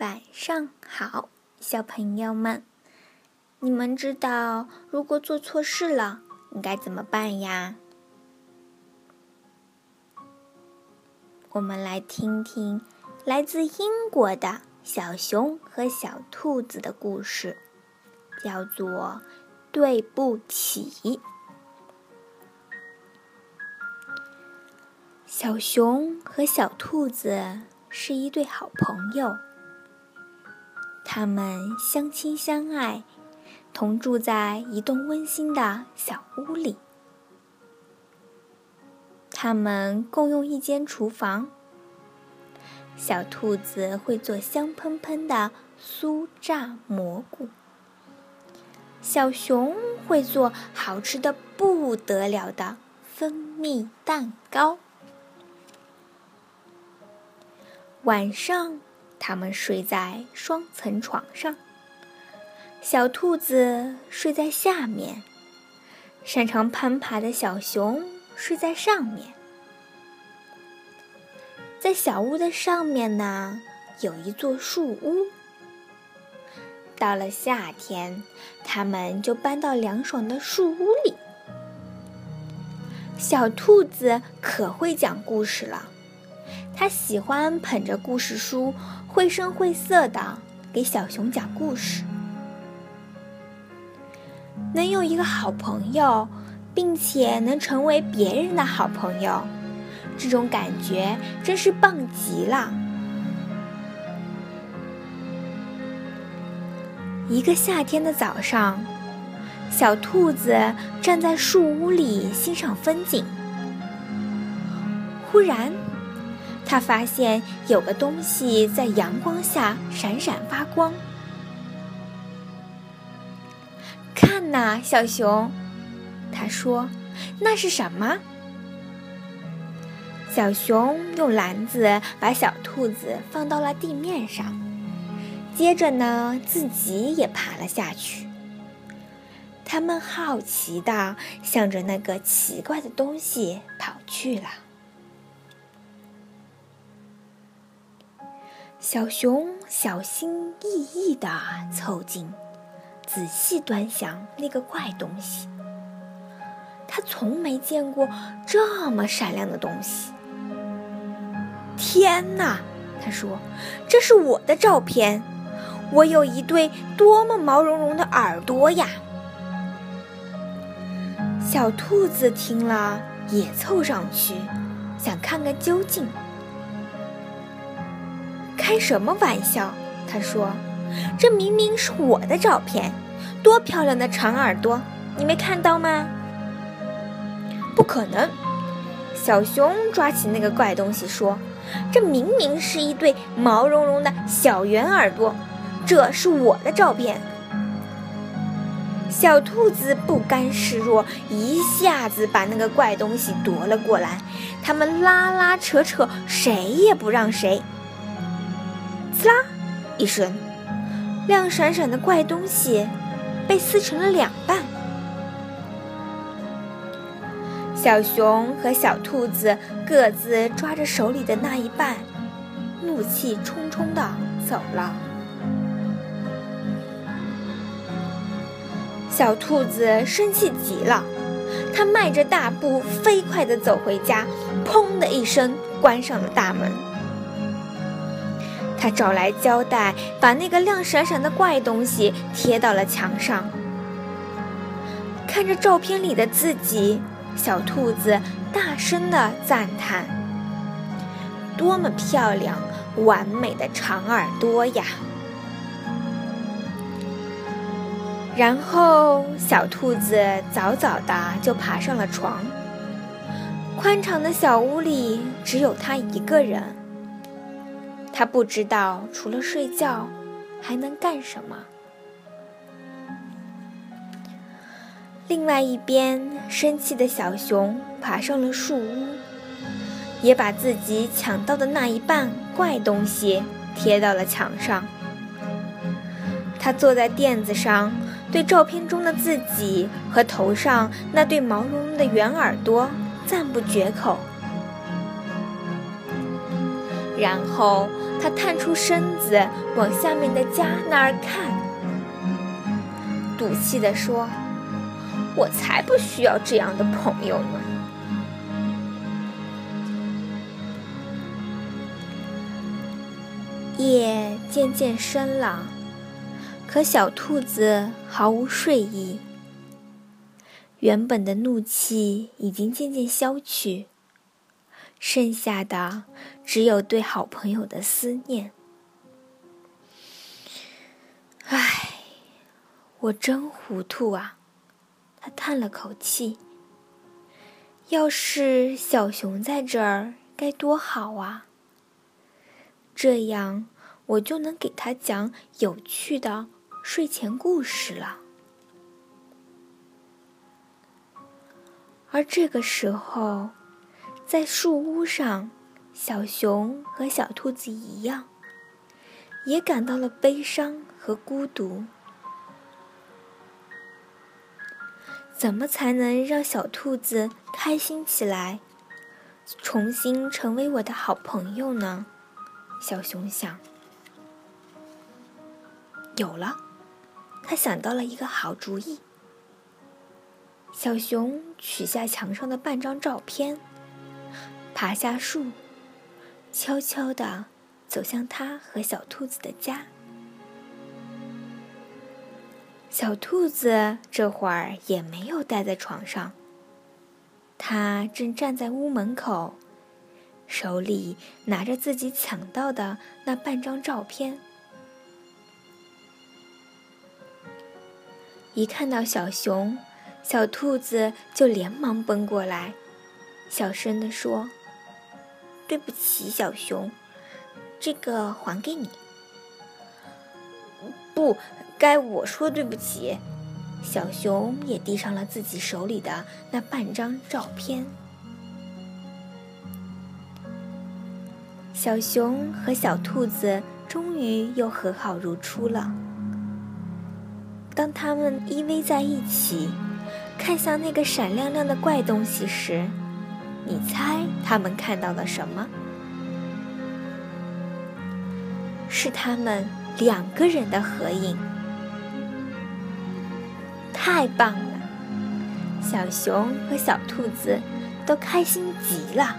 晚上好，小朋友们，你们知道如果做错事了应该怎么办呀？我们来听听来自英国的小熊和小兔子的故事，叫做《对不起》。小熊和小兔子是一对好朋友。他们相亲相爱，同住在一栋温馨的小屋里。他们共用一间厨房。小兔子会做香喷喷的酥炸蘑菇，小熊会做好吃的不得了的蜂蜜蛋糕。晚上。他们睡在双层床上，小兔子睡在下面，擅长攀爬的小熊睡在上面。在小屋的上面呢，有一座树屋。到了夏天，他们就搬到凉爽的树屋里。小兔子可会讲故事了。他喜欢捧着故事书，绘声绘色的给小熊讲故事。能有一个好朋友，并且能成为别人的好朋友，这种感觉真是棒极了。一个夏天的早上，小兔子站在树屋里欣赏风景，忽然。他发现有个东西在阳光下闪闪发光。看呐，小熊，他说：“那是什么？”小熊用篮子把小兔子放到了地面上，接着呢，自己也爬了下去。他们好奇的向着那个奇怪的东西跑去了。小熊小心翼翼地凑近，仔细端详那个怪东西。他从没见过这么闪亮的东西。天哪！他说：“这是我的照片，我有一对多么毛茸茸的耳朵呀！”小兔子听了也凑上去，想看个究竟。开什么玩笑？他说：“这明明是我的照片，多漂亮的长耳朵，你没看到吗？”不可能！小熊抓起那个怪东西说：“这明明是一对毛茸茸的小圆耳朵，这是我的照片。”小兔子不甘示弱，一下子把那个怪东西夺了过来。他们拉拉扯扯，谁也不让谁。呲啦一声，亮闪闪的怪东西被撕成了两半。小熊和小兔子各自抓着手里的那一半，怒气冲冲的走了。小兔子生气极了，它迈着大步飞快的走回家，砰的一声关上了大门。他找来胶带，把那个亮闪闪的怪东西贴到了墙上。看着照片里的自己，小兔子大声的赞叹：“多么漂亮、完美的长耳朵呀！”然后，小兔子早早的就爬上了床。宽敞的小屋里只有他一个人。他不知道除了睡觉还能干什么。另外一边，生气的小熊爬上了树屋，也把自己抢到的那一半怪东西贴到了墙上。他坐在垫子上，对照片中的自己和头上那对毛茸茸的圆耳朵赞不绝口，然后。他探出身子往下面的家那儿看，赌气地说：“我才不需要这样的朋友呢。”夜渐渐深了，可小兔子毫无睡意。原本的怒气已经渐渐消去，剩下的只有对好朋友的思念。唉，我真糊涂啊！他叹了口气。要是小熊在这儿，该多好啊！这样我就能给他讲有趣的睡前故事了。而这个时候，在树屋上，小熊和小兔子一样，也感到了悲伤和孤独。怎么才能让小兔子开心起来，重新成为我的好朋友呢？小熊想。有了，他想到了一个好主意。小熊取下墙上的半张照片，爬下树，悄悄地走向他和小兔子的家。小兔子这会儿也没有待在床上，它正站在屋门口，手里拿着自己抢到的那半张照片。一看到小熊。小兔子就连忙奔过来，小声地说：“对不起，小熊，这个还给你。”不该我说对不起。小熊也递上了自己手里的那半张照片。小熊和小兔子终于又和好如初了。当他们依偎在一起。看向那个闪亮亮的怪东西时，你猜他们看到了什么？是他们两个人的合影。太棒了！小熊和小兔子都开心极了。